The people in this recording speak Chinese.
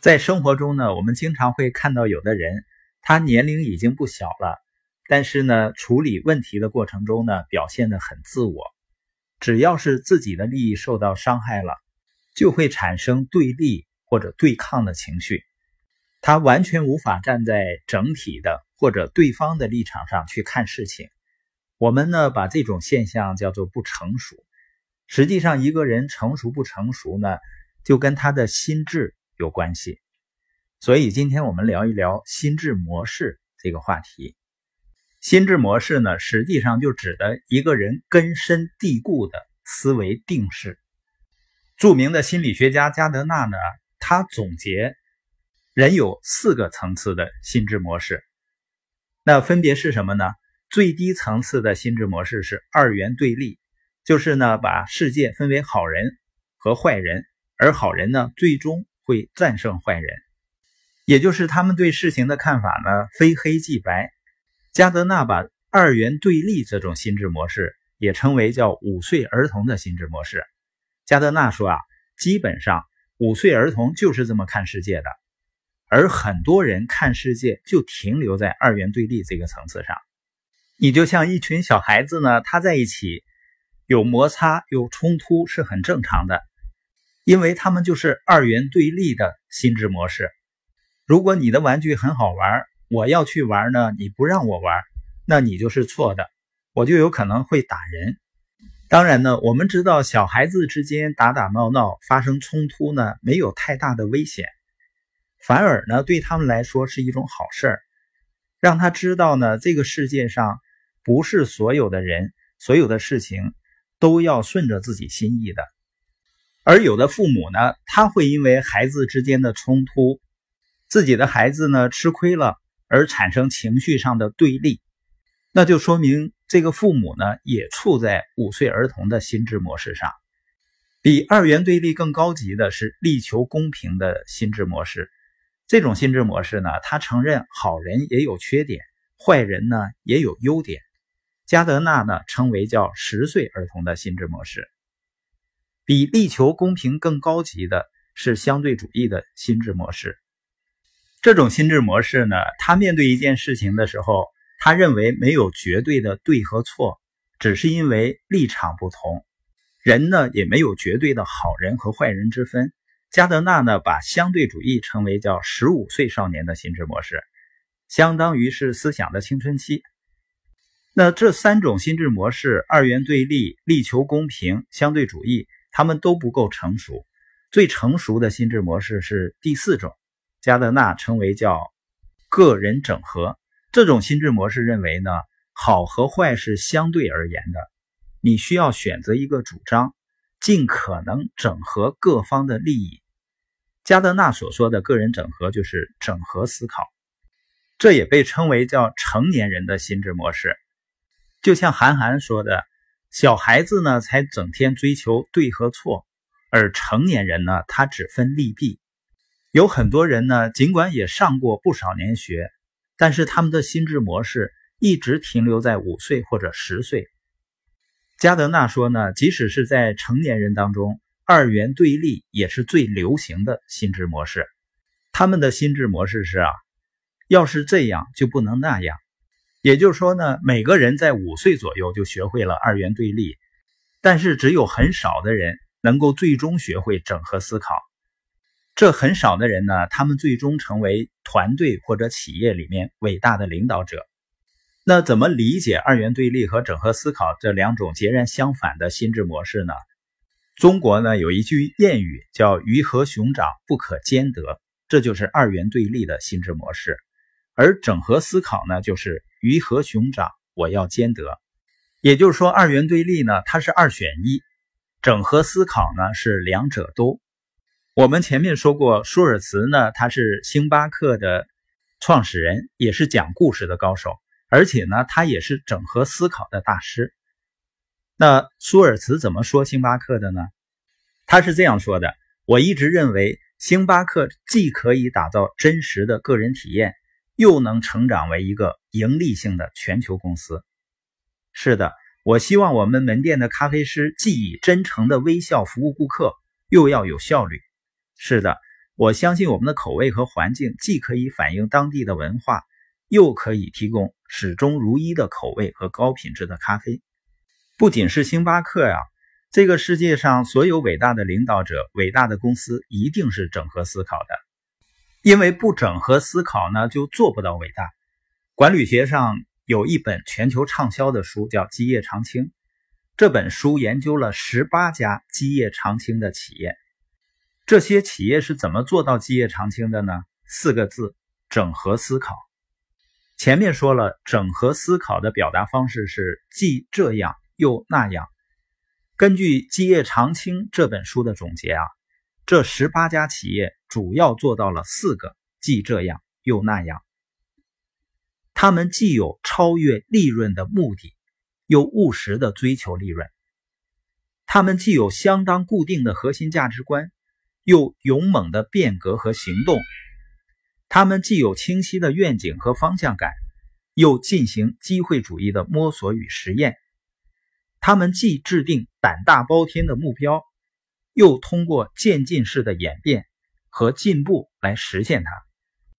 在生活中呢，我们经常会看到有的人，他年龄已经不小了，但是呢，处理问题的过程中呢，表现得很自我。只要是自己的利益受到伤害了，就会产生对立或者对抗的情绪。他完全无法站在整体的或者对方的立场上去看事情。我们呢，把这种现象叫做不成熟。实际上，一个人成熟不成熟呢，就跟他的心智有关系。所以，今天我们聊一聊心智模式这个话题。心智模式呢，实际上就指的一个人根深蒂固的思维定式。著名的心理学家加德纳呢，他总结人有四个层次的心智模式，那分别是什么呢？最低层次的心智模式是二元对立，就是呢把世界分为好人和坏人，而好人呢最终会战胜坏人，也就是他们对事情的看法呢非黑即白。加德纳把二元对立这种心智模式也称为叫五岁儿童的心智模式。加德纳说啊，基本上五岁儿童就是这么看世界的，而很多人看世界就停留在二元对立这个层次上。你就像一群小孩子呢，他在一起有摩擦、有冲突是很正常的，因为他们就是二元对立的心智模式。如果你的玩具很好玩，我要去玩呢，你不让我玩，那你就是错的，我就有可能会打人。当然呢，我们知道小孩子之间打打闹闹、发生冲突呢，没有太大的危险，反而呢，对他们来说是一种好事，让他知道呢，这个世界上。不是所有的人，所有的事情都要顺着自己心意的。而有的父母呢，他会因为孩子之间的冲突，自己的孩子呢吃亏了，而产生情绪上的对立，那就说明这个父母呢也处在五岁儿童的心智模式上。比二元对立更高级的是力求公平的心智模式。这种心智模式呢，他承认好人也有缺点，坏人呢也有优点。加德纳呢称为叫十岁儿童的心智模式，比力求公平更高级的是相对主义的心智模式。这种心智模式呢，他面对一件事情的时候，他认为没有绝对的对和错，只是因为立场不同。人呢也没有绝对的好人和坏人之分。加德纳呢把相对主义称为叫十五岁少年的心智模式，相当于是思想的青春期。那这三种心智模式——二元对立、力求公平、相对主义，他们都不够成熟。最成熟的心智模式是第四种，加德纳称为叫个人整合。这种心智模式认为呢，好和坏是相对而言的，你需要选择一个主张，尽可能整合各方的利益。加德纳所说的个人整合就是整合思考，这也被称为叫成年人的心智模式。就像韩寒说的，小孩子呢才整天追求对和错，而成年人呢，他只分利弊。有很多人呢，尽管也上过不少年学，但是他们的心智模式一直停留在五岁或者十岁。加德纳说呢，即使是在成年人当中，二元对立也是最流行的心智模式。他们的心智模式是啊，要是这样就不能那样。也就是说呢，每个人在五岁左右就学会了二元对立，但是只有很少的人能够最终学会整合思考。这很少的人呢，他们最终成为团队或者企业里面伟大的领导者。那怎么理解二元对立和整合思考这两种截然相反的心智模式呢？中国呢有一句谚语叫“鱼和熊掌不可兼得”，这就是二元对立的心智模式。而整合思考呢，就是鱼和熊掌，我要兼得。也就是说，二元对立呢，它是二选一；整合思考呢，是两者都。我们前面说过，舒尔茨呢，他是星巴克的创始人，也是讲故事的高手，而且呢，他也是整合思考的大师。那舒尔茨怎么说星巴克的呢？他是这样说的：“我一直认为，星巴克既可以打造真实的个人体验。”又能成长为一个盈利性的全球公司。是的，我希望我们门店的咖啡师既以真诚的微笑服务顾客，又要有效率。是的，我相信我们的口味和环境既可以反映当地的文化，又可以提供始终如一的口味和高品质的咖啡。不仅是星巴克呀，这个世界上所有伟大的领导者、伟大的公司，一定是整合思考的。因为不整合思考呢，就做不到伟大。管理学上有一本全球畅销的书，叫《基业长青》。这本书研究了十八家基业长青的企业。这些企业是怎么做到基业长青的呢？四个字：整合思考。前面说了，整合思考的表达方式是既这样又那样。根据《基业长青》这本书的总结啊，这十八家企业主要做到了四个既这样又那样。他们既有超越利润的目的，又务实的追求利润。他们既有相当固定的核心价值观。又勇猛的变革和行动，他们既有清晰的愿景和方向感，又进行机会主义的摸索与实验。他们既制定胆大包天的目标，又通过渐进式的演变和进步来实现它。